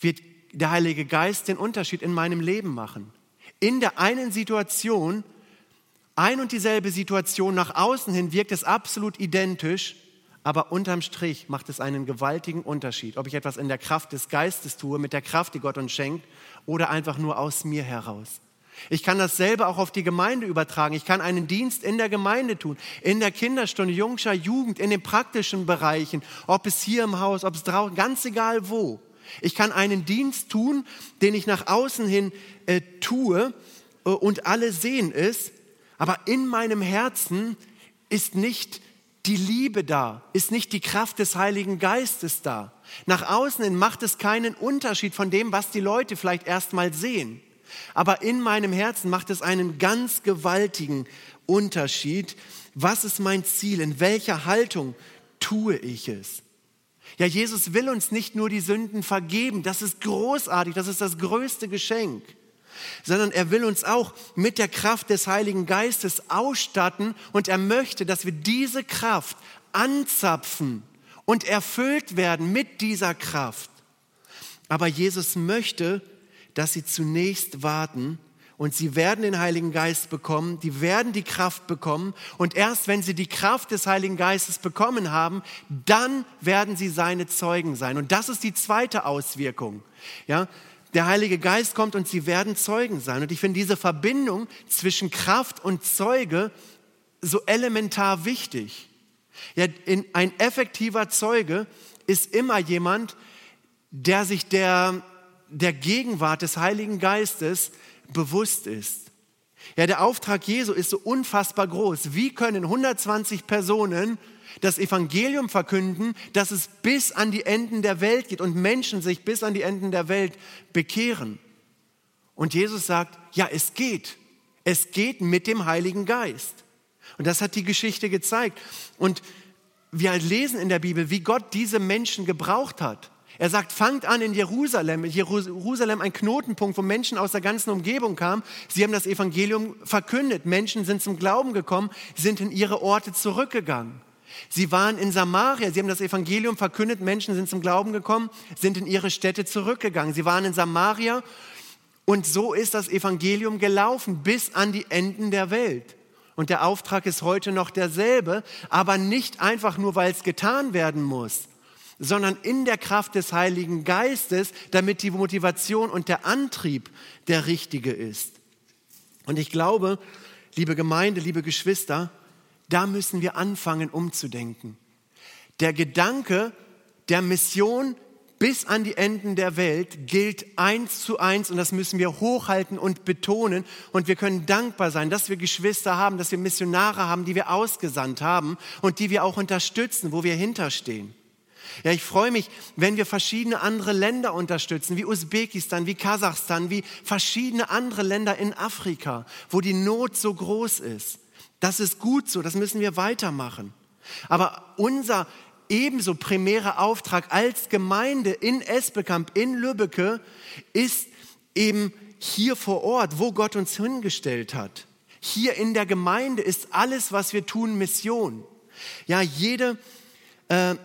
wird der Heilige Geist den Unterschied in meinem Leben machen. In der einen Situation, ein und dieselbe Situation nach außen hin wirkt es absolut identisch, aber unterm Strich macht es einen gewaltigen Unterschied, ob ich etwas in der Kraft des Geistes tue, mit der Kraft, die Gott uns schenkt, oder einfach nur aus mir heraus. Ich kann dasselbe auch auf die Gemeinde übertragen. Ich kann einen Dienst in der Gemeinde tun, in der Kinderstunde, Jungscher Jugend, in den praktischen Bereichen, ob es hier im Haus, ob es draußen, ganz egal wo. Ich kann einen Dienst tun, den ich nach außen hin äh, tue äh, und alle sehen es, aber in meinem Herzen ist nicht die Liebe da, ist nicht die Kraft des Heiligen Geistes da. Nach außen hin macht es keinen Unterschied von dem, was die Leute vielleicht erstmal sehen. Aber in meinem Herzen macht es einen ganz gewaltigen Unterschied. Was ist mein Ziel? In welcher Haltung tue ich es? Ja, Jesus will uns nicht nur die Sünden vergeben. Das ist großartig. Das ist das größte Geschenk. Sondern er will uns auch mit der Kraft des Heiligen Geistes ausstatten und er möchte, dass wir diese Kraft anzapfen und erfüllt werden mit dieser Kraft. Aber Jesus möchte, dass sie zunächst warten und sie werden den Heiligen Geist bekommen, die werden die Kraft bekommen und erst wenn sie die Kraft des Heiligen Geistes bekommen haben, dann werden sie seine Zeugen sein. Und das ist die zweite Auswirkung. Ja, der Heilige Geist kommt und sie werden Zeugen sein. Und ich finde diese Verbindung zwischen Kraft und Zeuge so elementar wichtig. Ja, ein effektiver Zeuge ist immer jemand, der sich der der Gegenwart des Heiligen Geistes bewusst ist. Ja, der Auftrag Jesu ist so unfassbar groß. Wie können 120 Personen das Evangelium verkünden, dass es bis an die Enden der Welt geht und Menschen sich bis an die Enden der Welt bekehren? Und Jesus sagt, ja, es geht. Es geht mit dem Heiligen Geist. Und das hat die Geschichte gezeigt. Und wir lesen in der Bibel, wie Gott diese Menschen gebraucht hat. Er sagt, fangt an in Jerusalem. Jerusalem ein Knotenpunkt, wo Menschen aus der ganzen Umgebung kamen. Sie haben das Evangelium verkündet. Menschen sind zum Glauben gekommen, sind in ihre Orte zurückgegangen. Sie waren in Samaria, sie haben das Evangelium verkündet, Menschen sind zum Glauben gekommen, sind in ihre Städte zurückgegangen. Sie waren in Samaria und so ist das Evangelium gelaufen bis an die Enden der Welt. Und der Auftrag ist heute noch derselbe, aber nicht einfach nur, weil es getan werden muss, sondern in der Kraft des Heiligen Geistes, damit die Motivation und der Antrieb der richtige ist. Und ich glaube, liebe Gemeinde, liebe Geschwister, da müssen wir anfangen umzudenken. Der Gedanke der Mission bis an die Enden der Welt gilt eins zu eins und das müssen wir hochhalten und betonen. Und wir können dankbar sein, dass wir Geschwister haben, dass wir Missionare haben, die wir ausgesandt haben und die wir auch unterstützen, wo wir hinterstehen. Ja, ich freue mich, wenn wir verschiedene andere Länder unterstützen, wie Usbekistan, wie Kasachstan, wie verschiedene andere Länder in Afrika, wo die Not so groß ist. Das ist gut so, das müssen wir weitermachen. Aber unser ebenso primärer Auftrag als Gemeinde in Esbekamp, in Lübbecke, ist eben hier vor Ort, wo Gott uns hingestellt hat. Hier in der Gemeinde ist alles, was wir tun, Mission. Ja, jede, äh,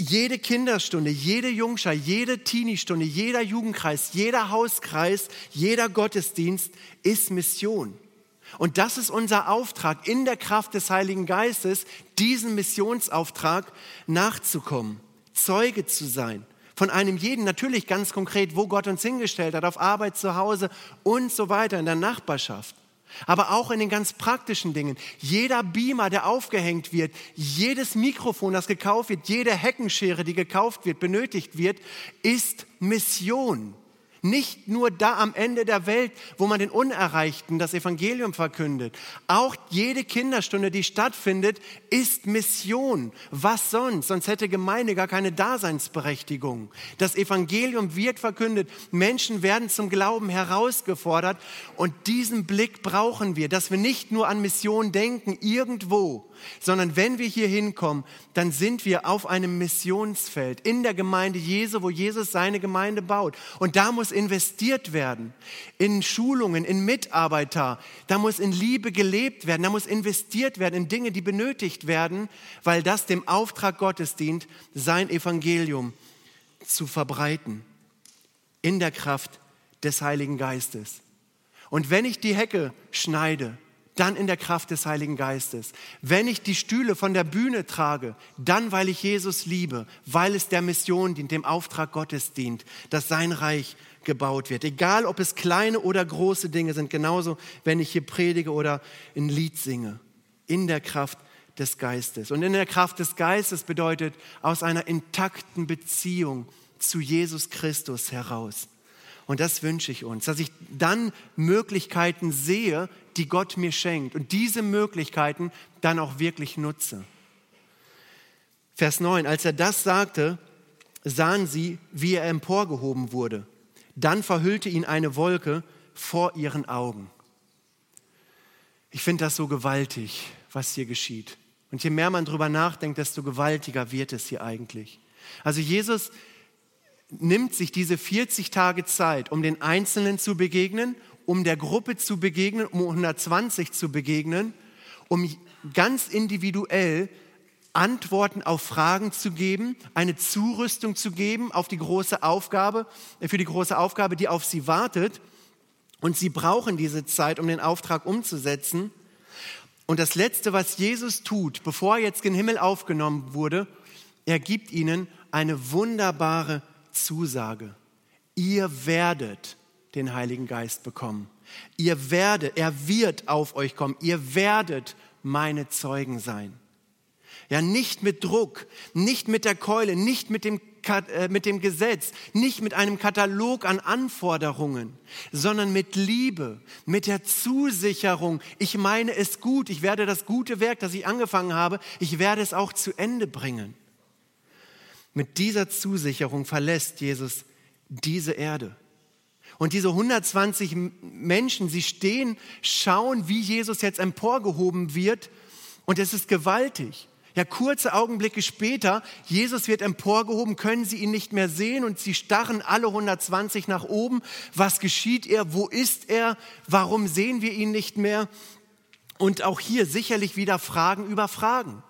jede Kinderstunde, jede Jungschar, jede Teenie-Stunde, jeder Jugendkreis, jeder Hauskreis, jeder Gottesdienst ist Mission. Und das ist unser Auftrag, in der Kraft des Heiligen Geistes, diesem Missionsauftrag nachzukommen, Zeuge zu sein. Von einem jeden, natürlich ganz konkret, wo Gott uns hingestellt hat, auf Arbeit, zu Hause und so weiter, in der Nachbarschaft. Aber auch in den ganz praktischen Dingen. Jeder Beamer, der aufgehängt wird, jedes Mikrofon, das gekauft wird, jede Heckenschere, die gekauft wird, benötigt wird, ist Mission. Nicht nur da am Ende der Welt, wo man den Unerreichten das Evangelium verkündet. Auch jede Kinderstunde, die stattfindet, ist Mission. Was sonst? Sonst hätte Gemeinde gar keine Daseinsberechtigung. Das Evangelium wird verkündet. Menschen werden zum Glauben herausgefordert. Und diesen Blick brauchen wir, dass wir nicht nur an Mission denken, irgendwo, sondern wenn wir hier hinkommen, dann sind wir auf einem Missionsfeld in der Gemeinde Jesu, wo Jesus seine Gemeinde baut. Und da muss investiert werden in Schulungen, in Mitarbeiter, da muss in Liebe gelebt werden, da muss investiert werden in Dinge, die benötigt werden, weil das dem Auftrag Gottes dient, sein Evangelium zu verbreiten in der Kraft des Heiligen Geistes. Und wenn ich die Hecke schneide, dann in der Kraft des Heiligen Geistes. Wenn ich die Stühle von der Bühne trage, dann weil ich Jesus liebe, weil es der Mission dient, dem Auftrag Gottes dient, dass sein Reich gebaut wird. Egal, ob es kleine oder große Dinge sind, genauso, wenn ich hier predige oder ein Lied singe. In der Kraft des Geistes. Und in der Kraft des Geistes bedeutet aus einer intakten Beziehung zu Jesus Christus heraus. Und das wünsche ich uns, dass ich dann Möglichkeiten sehe, die Gott mir schenkt und diese Möglichkeiten dann auch wirklich nutze. Vers 9, als er das sagte, sahen sie, wie er emporgehoben wurde. Dann verhüllte ihn eine Wolke vor ihren Augen. Ich finde das so gewaltig, was hier geschieht. Und je mehr man darüber nachdenkt, desto gewaltiger wird es hier eigentlich. Also Jesus nimmt sich diese 40 Tage Zeit, um den Einzelnen zu begegnen, um der Gruppe zu begegnen, um 120 zu begegnen, um ganz individuell Antworten auf Fragen zu geben, eine Zurüstung zu geben auf die große Aufgabe, für die große Aufgabe, die auf sie wartet. Und sie brauchen diese Zeit, um den Auftrag umzusetzen. Und das Letzte, was Jesus tut, bevor er jetzt in den Himmel aufgenommen wurde, er gibt ihnen eine wunderbare Zusage. Ihr werdet den Heiligen Geist bekommen. Ihr werdet, er wird auf euch kommen. Ihr werdet meine Zeugen sein. Ja, nicht mit Druck, nicht mit der Keule, nicht mit dem, äh, mit dem Gesetz, nicht mit einem Katalog an Anforderungen, sondern mit Liebe, mit der Zusicherung, ich meine es gut, ich werde das gute Werk, das ich angefangen habe, ich werde es auch zu Ende bringen. Mit dieser Zusicherung verlässt Jesus diese Erde. Und diese 120 Menschen, sie stehen, schauen, wie Jesus jetzt emporgehoben wird. Und es ist gewaltig. Ja, kurze Augenblicke später, Jesus wird emporgehoben, können sie ihn nicht mehr sehen und sie starren alle 120 nach oben. Was geschieht er? Wo ist er? Warum sehen wir ihn nicht mehr? Und auch hier sicherlich wieder Fragen über Fragen.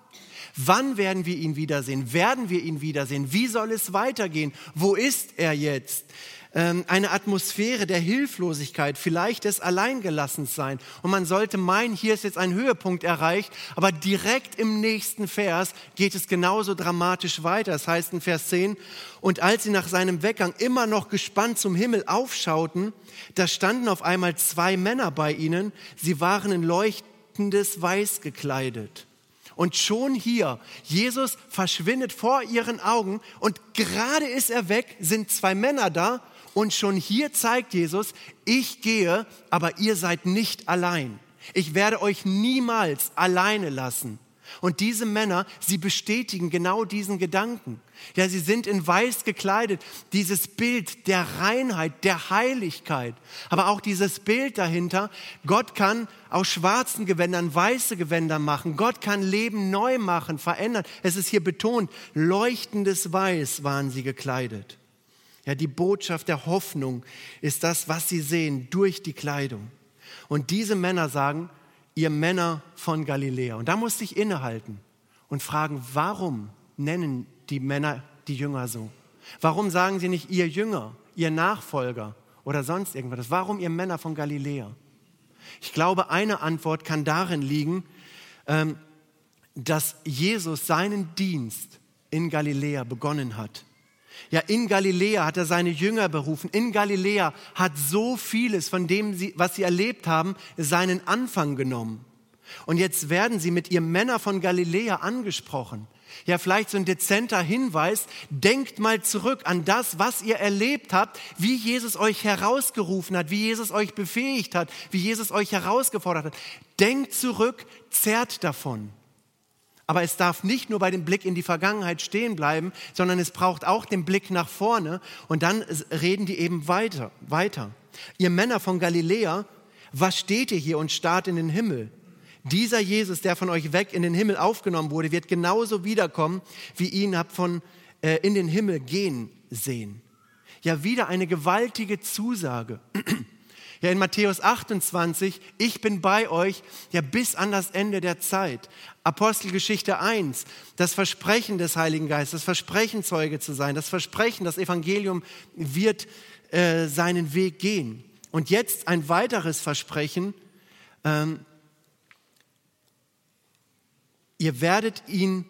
Wann werden wir ihn wiedersehen? Werden wir ihn wiedersehen? Wie soll es weitergehen? Wo ist er jetzt? Ähm, eine Atmosphäre der Hilflosigkeit, vielleicht des Alleingelassensein. Und man sollte meinen, hier ist jetzt ein Höhepunkt erreicht, aber direkt im nächsten Vers geht es genauso dramatisch weiter. Das heißt in Vers 10, und als sie nach seinem Weggang immer noch gespannt zum Himmel aufschauten, da standen auf einmal zwei Männer bei ihnen, sie waren in leuchtendes Weiß gekleidet. Und schon hier, Jesus verschwindet vor ihren Augen und gerade ist er weg, sind zwei Männer da und schon hier zeigt Jesus, ich gehe, aber ihr seid nicht allein. Ich werde euch niemals alleine lassen. Und diese Männer, sie bestätigen genau diesen Gedanken. Ja, sie sind in weiß gekleidet. Dieses Bild der Reinheit, der Heiligkeit. Aber auch dieses Bild dahinter, Gott kann aus schwarzen Gewändern weiße Gewänder machen. Gott kann Leben neu machen, verändern. Es ist hier betont, leuchtendes Weiß waren sie gekleidet. Ja, die Botschaft der Hoffnung ist das, was sie sehen durch die Kleidung. Und diese Männer sagen, ihr Männer von Galiläa. Und da musste ich innehalten und fragen, warum nennen die Männer die Jünger so? Warum sagen sie nicht ihr Jünger, ihr Nachfolger oder sonst irgendwas? Warum ihr Männer von Galiläa? Ich glaube, eine Antwort kann darin liegen, ähm, dass Jesus seinen Dienst in Galiläa begonnen hat. Ja, in Galiläa hat er seine Jünger berufen. In Galiläa hat so vieles von dem, was sie erlebt haben, seinen Anfang genommen. Und jetzt werden sie mit ihrem Männer von Galiläa angesprochen. Ja, vielleicht so ein dezenter Hinweis. Denkt mal zurück an das, was ihr erlebt habt, wie Jesus euch herausgerufen hat, wie Jesus euch befähigt hat, wie Jesus euch herausgefordert hat. Denkt zurück, zerrt davon. Aber es darf nicht nur bei dem Blick in die Vergangenheit stehen bleiben, sondern es braucht auch den Blick nach vorne. Und dann reden die eben weiter, weiter. Ihr Männer von Galiläa, was steht ihr hier und starrt in den Himmel? Dieser Jesus, der von euch weg in den Himmel aufgenommen wurde, wird genauso wiederkommen, wie ihn habt von äh, in den Himmel gehen sehen. Ja, wieder eine gewaltige Zusage. [clears throat] Ja, in Matthäus 28, ich bin bei euch ja bis an das Ende der Zeit. Apostelgeschichte 1, das Versprechen des Heiligen Geistes, das Versprechen Zeuge zu sein, das Versprechen, das Evangelium wird äh, seinen Weg gehen. Und jetzt ein weiteres Versprechen, ähm, ihr werdet ihn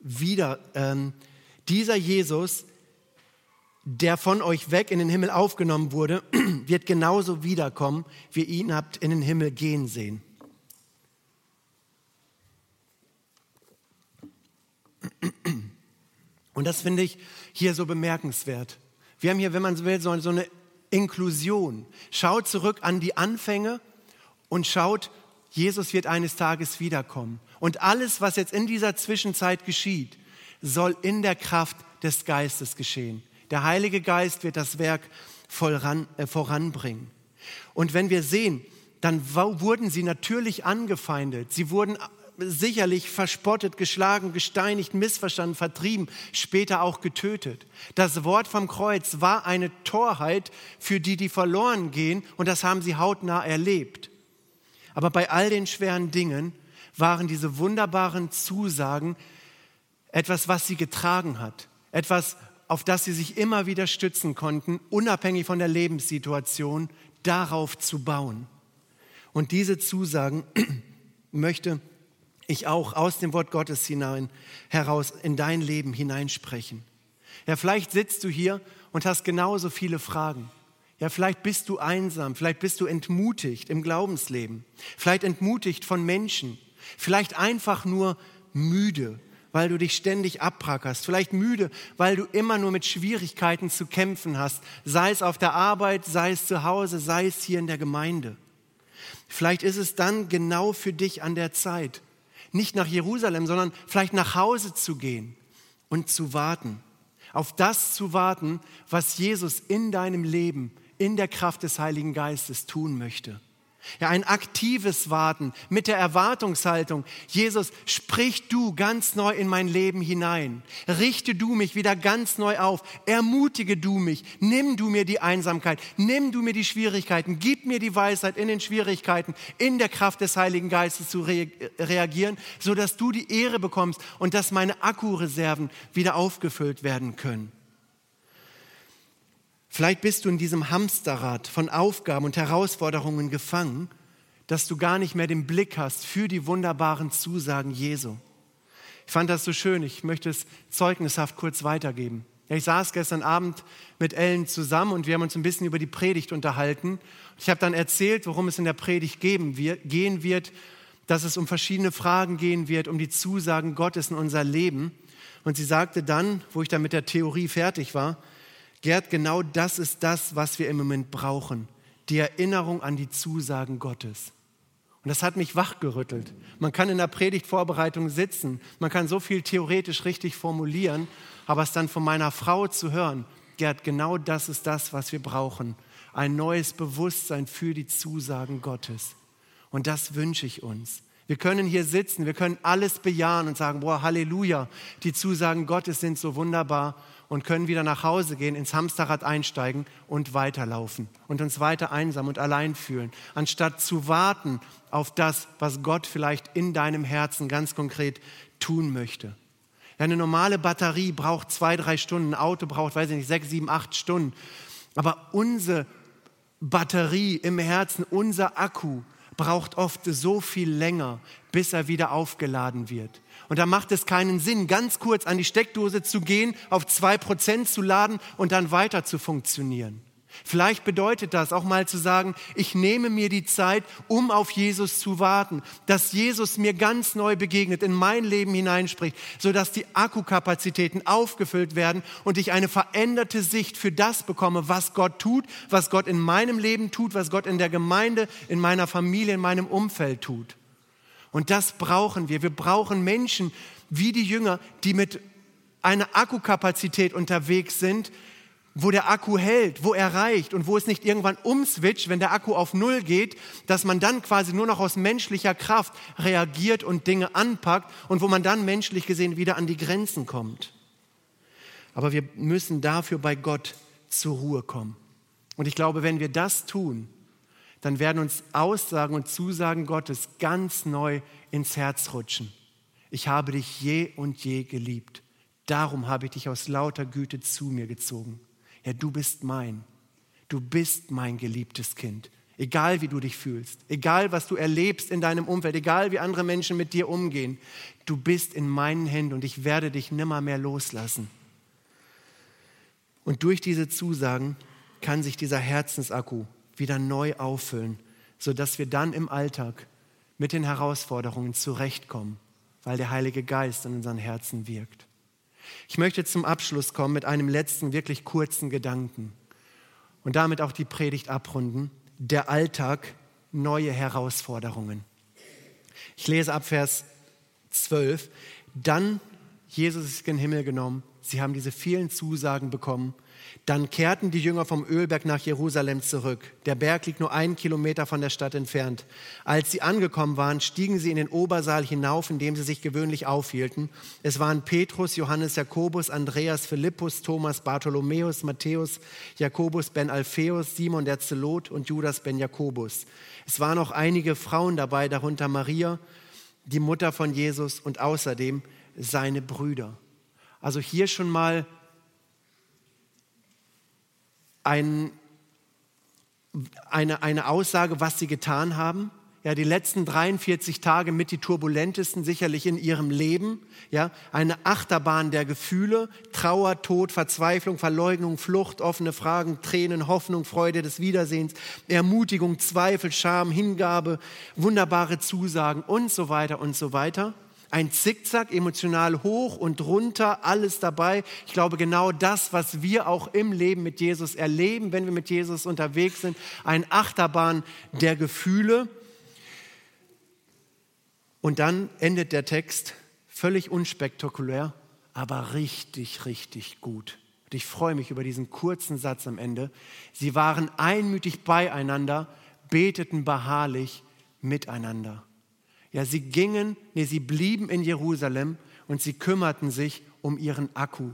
wieder, ähm, dieser Jesus, der von euch weg in den Himmel aufgenommen wurde, [clears throat] wird genauso wiederkommen, wie ihr ihn habt in den Himmel gehen sehen. [clears throat] Und das finde ich hier so bemerkenswert. Wir haben hier, wenn man so will, so eine Inklusion. Schaut zurück an die Anfänge und schaut, Jesus wird eines Tages wiederkommen. Und alles, was jetzt in dieser Zwischenzeit geschieht, soll in der Kraft des Geistes geschehen. Der Heilige Geist wird das Werk voran, äh, voranbringen. Und wenn wir sehen, dann wurden sie natürlich angefeindet. Sie wurden sicherlich verspottet, geschlagen, gesteinigt, missverstanden, vertrieben, später auch getötet. Das Wort vom Kreuz war eine Torheit für die, die verloren gehen, und das haben sie hautnah erlebt. Aber bei all den schweren Dingen waren diese wunderbaren Zusagen etwas, was sie getragen hat, etwas, auf das sie sich immer wieder stützen konnten, unabhängig von der Lebenssituation, darauf zu bauen. Und diese Zusagen [clears throat] möchte ich auch aus dem Wort Gottes hinein heraus in dein Leben hineinsprechen. Ja, vielleicht sitzt du hier und hast genauso viele Fragen. Ja, vielleicht bist du einsam, vielleicht bist du entmutigt im Glaubensleben, vielleicht entmutigt von Menschen, vielleicht einfach nur müde weil du dich ständig abbrackerst, vielleicht müde, weil du immer nur mit Schwierigkeiten zu kämpfen hast, sei es auf der Arbeit, sei es zu Hause, sei es hier in der Gemeinde. Vielleicht ist es dann genau für dich an der Zeit, nicht nach Jerusalem, sondern vielleicht nach Hause zu gehen und zu warten, auf das zu warten, was Jesus in deinem Leben, in der Kraft des Heiligen Geistes tun möchte. Ja, ein aktives Warten mit der Erwartungshaltung, Jesus, sprich du ganz neu in mein Leben hinein. Richte du mich wieder ganz neu auf. Ermutige du mich. Nimm du mir die Einsamkeit. Nimm du mir die Schwierigkeiten. Gib mir die Weisheit in den Schwierigkeiten, in der Kraft des Heiligen Geistes zu re reagieren, sodass du die Ehre bekommst und dass meine Akkureserven wieder aufgefüllt werden können. Vielleicht bist du in diesem Hamsterrad von Aufgaben und Herausforderungen gefangen, dass du gar nicht mehr den Blick hast für die wunderbaren Zusagen Jesu. Ich fand das so schön, ich möchte es zeugnishaft kurz weitergeben. Ich saß gestern Abend mit Ellen zusammen und wir haben uns ein bisschen über die Predigt unterhalten. Ich habe dann erzählt, worum es in der Predigt gehen wird, dass es um verschiedene Fragen gehen wird, um die Zusagen Gottes in unser Leben. Und sie sagte dann, wo ich dann mit der Theorie fertig war, Gerd, genau das ist das, was wir im Moment brauchen. Die Erinnerung an die Zusagen Gottes. Und das hat mich wachgerüttelt. Man kann in der Predigtvorbereitung sitzen, man kann so viel theoretisch richtig formulieren, aber es dann von meiner Frau zu hören, Gerd, genau das ist das, was wir brauchen. Ein neues Bewusstsein für die Zusagen Gottes. Und das wünsche ich uns. Wir können hier sitzen, wir können alles bejahen und sagen, boah, Halleluja, die Zusagen Gottes sind so wunderbar und können wieder nach Hause gehen, ins Hamsterrad einsteigen und weiterlaufen und uns weiter einsam und allein fühlen, anstatt zu warten auf das, was Gott vielleicht in deinem Herzen ganz konkret tun möchte. Eine normale Batterie braucht zwei, drei Stunden, ein Auto braucht, weiß ich nicht, sechs, sieben, acht Stunden. Aber unsere Batterie im Herzen, unser Akku braucht oft so viel länger, bis er wieder aufgeladen wird. Und da macht es keinen Sinn, ganz kurz an die Steckdose zu gehen, auf zwei Prozent zu laden und dann weiter zu funktionieren. Vielleicht bedeutet das auch mal zu sagen, ich nehme mir die Zeit, um auf Jesus zu warten, dass Jesus mir ganz neu begegnet, in mein Leben hineinspricht, sodass die Akkukapazitäten aufgefüllt werden und ich eine veränderte Sicht für das bekomme, was Gott tut, was Gott in meinem Leben tut, was Gott in der Gemeinde, in meiner Familie, in meinem Umfeld tut. Und das brauchen wir. Wir brauchen Menschen wie die Jünger, die mit einer Akkukapazität unterwegs sind, wo der Akku hält, wo er reicht und wo es nicht irgendwann umswitcht, wenn der Akku auf Null geht, dass man dann quasi nur noch aus menschlicher Kraft reagiert und Dinge anpackt und wo man dann menschlich gesehen wieder an die Grenzen kommt. Aber wir müssen dafür bei Gott zur Ruhe kommen. Und ich glaube, wenn wir das tun, dann werden uns Aussagen und Zusagen Gottes ganz neu ins Herz rutschen. Ich habe dich je und je geliebt. Darum habe ich dich aus lauter Güte zu mir gezogen. Ja, du bist mein. Du bist mein geliebtes Kind. Egal wie du dich fühlst, egal was du erlebst in deinem Umfeld, egal wie andere Menschen mit dir umgehen, du bist in meinen Händen und ich werde dich nimmer mehr loslassen. Und durch diese Zusagen kann sich dieser Herzensakku wieder neu auffüllen, sodass wir dann im Alltag mit den Herausforderungen zurechtkommen, weil der Heilige Geist in unseren Herzen wirkt. Ich möchte zum Abschluss kommen mit einem letzten, wirklich kurzen Gedanken und damit auch die Predigt abrunden. Der Alltag, neue Herausforderungen. Ich lese ab Vers 12. Dann, Jesus ist in den Himmel genommen, sie haben diese vielen Zusagen bekommen dann kehrten die Jünger vom Ölberg nach Jerusalem zurück. Der Berg liegt nur einen Kilometer von der Stadt entfernt. Als sie angekommen waren, stiegen sie in den Obersaal hinauf, in dem sie sich gewöhnlich aufhielten. Es waren Petrus, Johannes, Jakobus, Andreas, Philippus, Thomas, Bartholomäus, Matthäus, Jakobus ben Alpheus, Simon der Zelot und Judas ben Jakobus. Es waren auch einige Frauen dabei, darunter Maria, die Mutter von Jesus und außerdem seine Brüder. Also hier schon mal ein, eine, eine Aussage, was sie getan haben. Ja, die letzten 43 Tage mit die turbulentesten sicherlich in ihrem Leben. Ja, eine Achterbahn der Gefühle, Trauer, Tod, Verzweiflung, Verleugnung, Flucht, offene Fragen, Tränen, Hoffnung, Freude des Wiedersehens, Ermutigung, Zweifel, Scham, Hingabe, wunderbare Zusagen und so weiter und so weiter ein Zickzack, emotional hoch und runter, alles dabei. Ich glaube, genau das, was wir auch im Leben mit Jesus erleben, wenn wir mit Jesus unterwegs sind, ein Achterbahn der Gefühle. Und dann endet der Text völlig unspektakulär, aber richtig, richtig gut. Und ich freue mich über diesen kurzen Satz am Ende. Sie waren einmütig beieinander, beteten beharrlich miteinander. Ja, sie gingen, nee, sie blieben in Jerusalem und sie kümmerten sich um ihren Akku.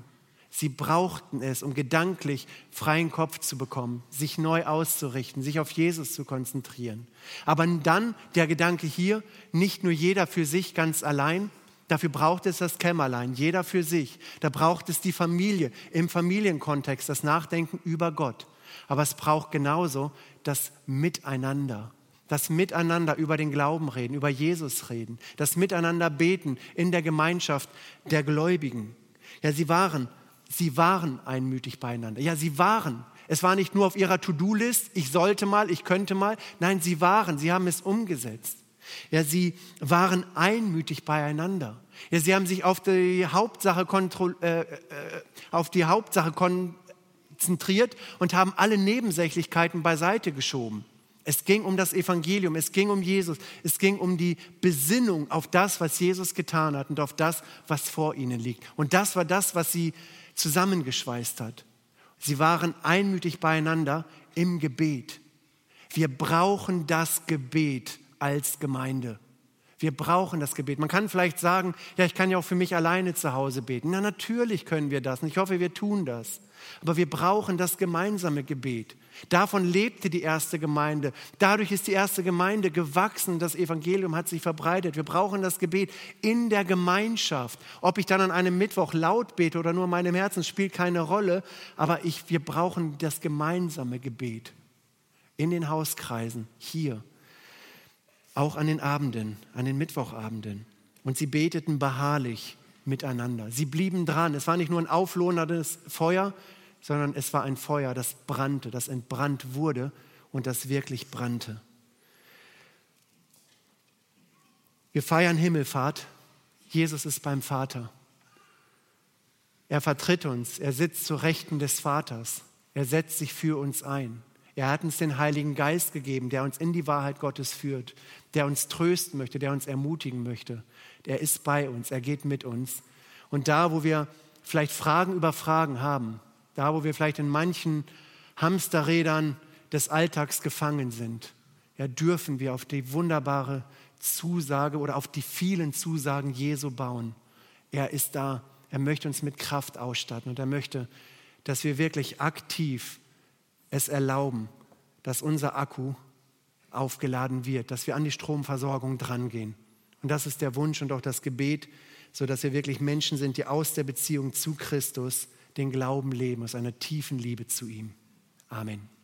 Sie brauchten es, um gedanklich freien Kopf zu bekommen, sich neu auszurichten, sich auf Jesus zu konzentrieren. Aber dann der Gedanke hier, nicht nur jeder für sich ganz allein, dafür braucht es das Kämmerlein, jeder für sich. Da braucht es die Familie im Familienkontext, das Nachdenken über Gott. Aber es braucht genauso das Miteinander das Miteinander über den Glauben reden, über Jesus reden, das Miteinander beten in der Gemeinschaft der Gläubigen. Ja, sie waren, sie waren einmütig beieinander. Ja, sie waren. Es war nicht nur auf ihrer To-Do-List, ich sollte mal, ich könnte mal. Nein, sie waren, sie haben es umgesetzt. Ja, sie waren einmütig beieinander. Ja, sie haben sich auf die Hauptsache, äh, äh, auf die Hauptsache konzentriert und haben alle Nebensächlichkeiten beiseite geschoben. Es ging um das Evangelium, es ging um Jesus, es ging um die Besinnung auf das, was Jesus getan hat und auf das, was vor ihnen liegt. Und das war das, was sie zusammengeschweißt hat. Sie waren einmütig beieinander im Gebet. Wir brauchen das Gebet als Gemeinde. Wir brauchen das Gebet. Man kann vielleicht sagen, ja, ich kann ja auch für mich alleine zu Hause beten. Na, natürlich können wir das und ich hoffe, wir tun das. Aber wir brauchen das gemeinsame Gebet. Davon lebte die erste Gemeinde. Dadurch ist die erste Gemeinde gewachsen. Das Evangelium hat sich verbreitet. Wir brauchen das Gebet in der Gemeinschaft. Ob ich dann an einem Mittwoch laut bete oder nur in meinem Herzen, spielt keine Rolle. Aber ich, wir brauchen das gemeinsame Gebet in den Hauskreisen, hier, auch an den Abenden, an den Mittwochabenden. Und sie beteten beharrlich miteinander. Sie blieben dran. Es war nicht nur ein auflohnendes Feuer, sondern es war ein Feuer, das brannte, das entbrannt wurde und das wirklich brannte. Wir feiern Himmelfahrt. Jesus ist beim Vater. Er vertritt uns. Er sitzt zu Rechten des Vaters. Er setzt sich für uns ein. Er hat uns den Heiligen Geist gegeben, der uns in die Wahrheit Gottes führt, der uns trösten möchte, der uns ermutigen möchte. Er ist bei uns, er geht mit uns. Und da, wo wir vielleicht Fragen über Fragen haben, da wo wir vielleicht in manchen Hamsterrädern des Alltags gefangen sind, ja, dürfen wir auf die wunderbare Zusage oder auf die vielen Zusagen Jesu bauen. Er ist da, er möchte uns mit Kraft ausstatten und er möchte, dass wir wirklich aktiv es erlauben, dass unser Akku aufgeladen wird, dass wir an die Stromversorgung drangehen. Und das ist der Wunsch und auch das Gebet, sodass wir wirklich Menschen sind, die aus der Beziehung zu Christus den Glauben leben, aus einer tiefen Liebe zu ihm. Amen.